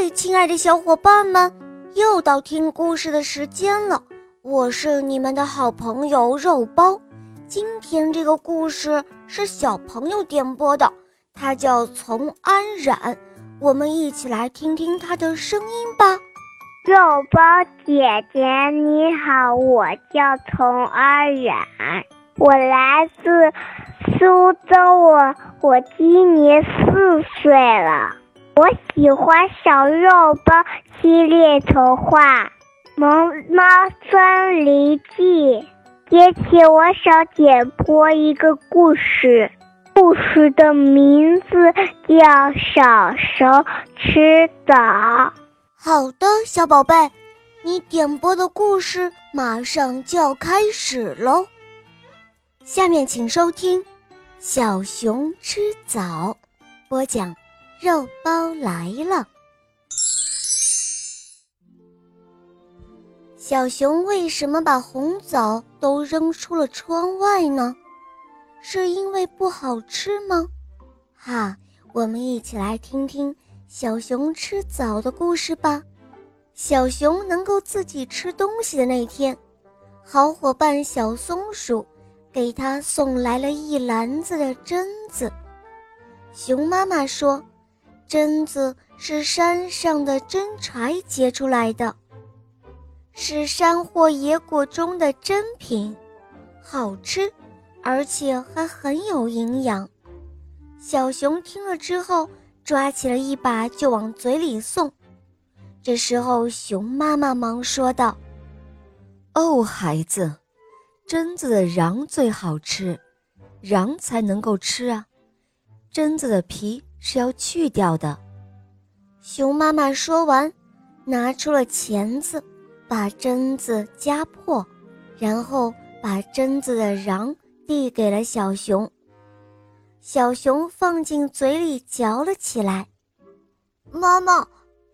嗨，亲爱的小伙伴们，又到听故事的时间了。我是你们的好朋友肉包。今天这个故事是小朋友点播的，他叫丛安冉。我们一起来听听他的声音吧。肉包姐姐你好，我叫丛安冉，我来自苏州，我我今年四岁了。我喜欢小肉包系列童话《萌猫森林记》。姐姐，我想点播一个故事，故事的名字叫《小熊吃枣》。好的，小宝贝，你点播的故事马上就要开始喽。下面请收听《小熊吃枣》，播讲。肉包来了。小熊为什么把红枣都扔出了窗外呢？是因为不好吃吗？哈，我们一起来听听小熊吃枣的故事吧。小熊能够自己吃东西的那天，好伙伴小松鼠给他送来了一篮子的榛子。熊妈妈说。榛子是山上的真柴结出来的，是山或野果中的珍品，好吃，而且还很有营养。小熊听了之后，抓起了一把就往嘴里送。这时候，熊妈妈忙说道：“哦，孩子，榛子的瓤最好吃，瓤才能够吃啊，榛子的皮。”是要去掉的。熊妈妈说完，拿出了钳子，把榛子夹破，然后把榛子的瓤递给了小熊。小熊放进嘴里嚼了起来。妈妈，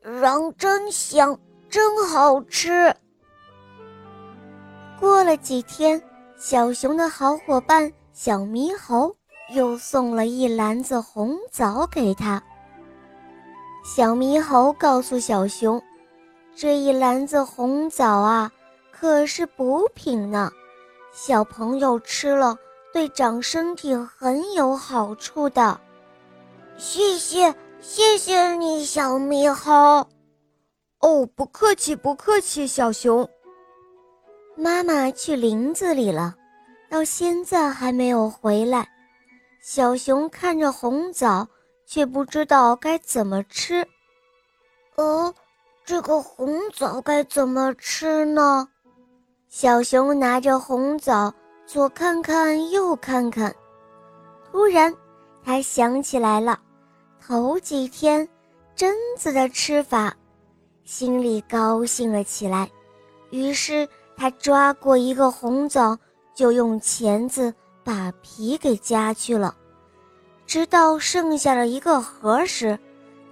瓤真香，真好吃。过了几天，小熊的好伙伴小猕猴。又送了一篮子红枣给他。小猕猴告诉小熊：“这一篮子红枣啊，可是补品呢，小朋友吃了对长身体很有好处的。”谢谢，谢谢你，小猕猴。哦，不客气，不客气，小熊。妈妈去林子里了，到现在还没有回来。小熊看着红枣，却不知道该怎么吃。呃，这个红枣该怎么吃呢？小熊拿着红枣，左看看，右看看。突然，他想起来了头几天榛子的吃法，心里高兴了起来。于是，他抓过一个红枣，就用钳子。把皮给夹去了，直到剩下了一个核时，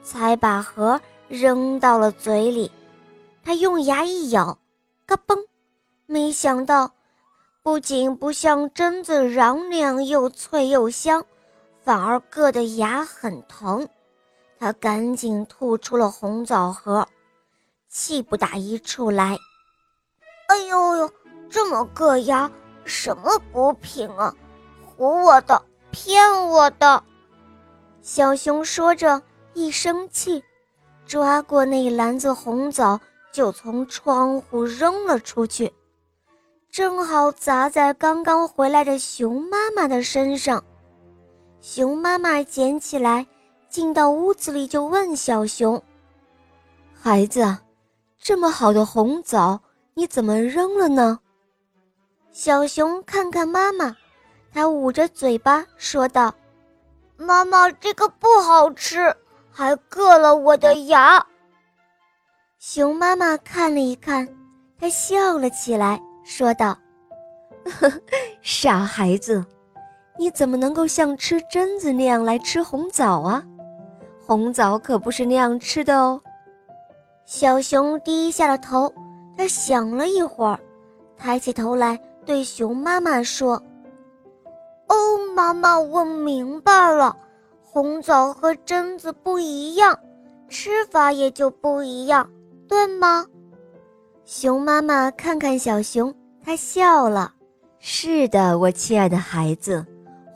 才把核扔到了嘴里。他用牙一咬，嘎嘣！没想到，不仅不像榛子瓤那样又脆又香，反而硌得牙很疼。他赶紧吐出了红枣核，气不打一处来。哎呦呦，这么硌牙，什么补品啊！唬我的，骗我的！小熊说着，一生气，抓过那篮子红枣，就从窗户扔了出去，正好砸在刚刚回来的熊妈妈的身上。熊妈妈捡起来，进到屋子里，就问小熊：“孩子，这么好的红枣，你怎么扔了呢？”小熊看看妈妈。他捂着嘴巴说道：“妈妈，这个不好吃，还硌了我的牙。”熊妈妈看了一看，她笑了起来，说道：“傻孩子，你怎么能够像吃榛子那样来吃红枣啊？红枣可不是那样吃的哦。”小熊低下了头，他想了一会儿，抬起头来对熊妈妈说。哦，妈妈，我明白了，红枣和榛子不一样，吃法也就不一样，对吗？熊妈妈看看小熊，她笑了。是的，我亲爱的孩子，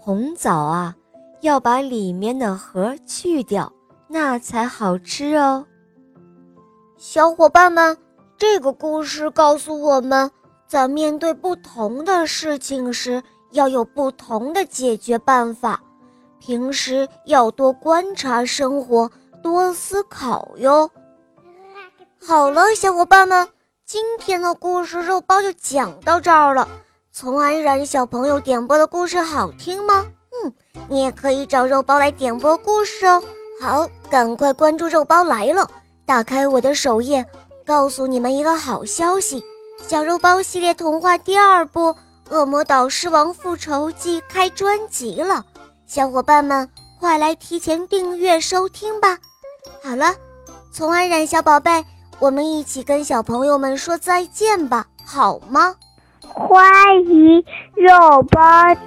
红枣啊，要把里面的核去掉，那才好吃哦。小伙伴们，这个故事告诉我们，在面对不同的事情时，要有不同的解决办法。平时要多观察生活，多思考哟。好了，小伙伴们，今天的故事肉包就讲到这儿了。从安然小朋友点播的故事好听吗？嗯，你也可以找肉包来点播故事哦。好，赶快关注肉包来了，打开我的首页，告诉你们一个好消息：小肉包系列童话第二部《恶魔岛狮王复仇记》开专辑了。小伙伴们，快来提前订阅收听吧！好了，从安然小宝贝，我们一起跟小朋友们说再见吧，好吗？欢迎肉包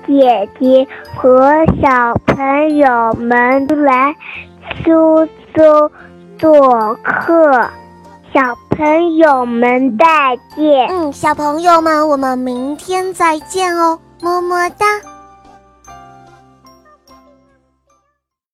姐姐和小朋友们来苏州做客，小朋友们再见。嗯，小朋友们，我们明天再见哦，么么哒。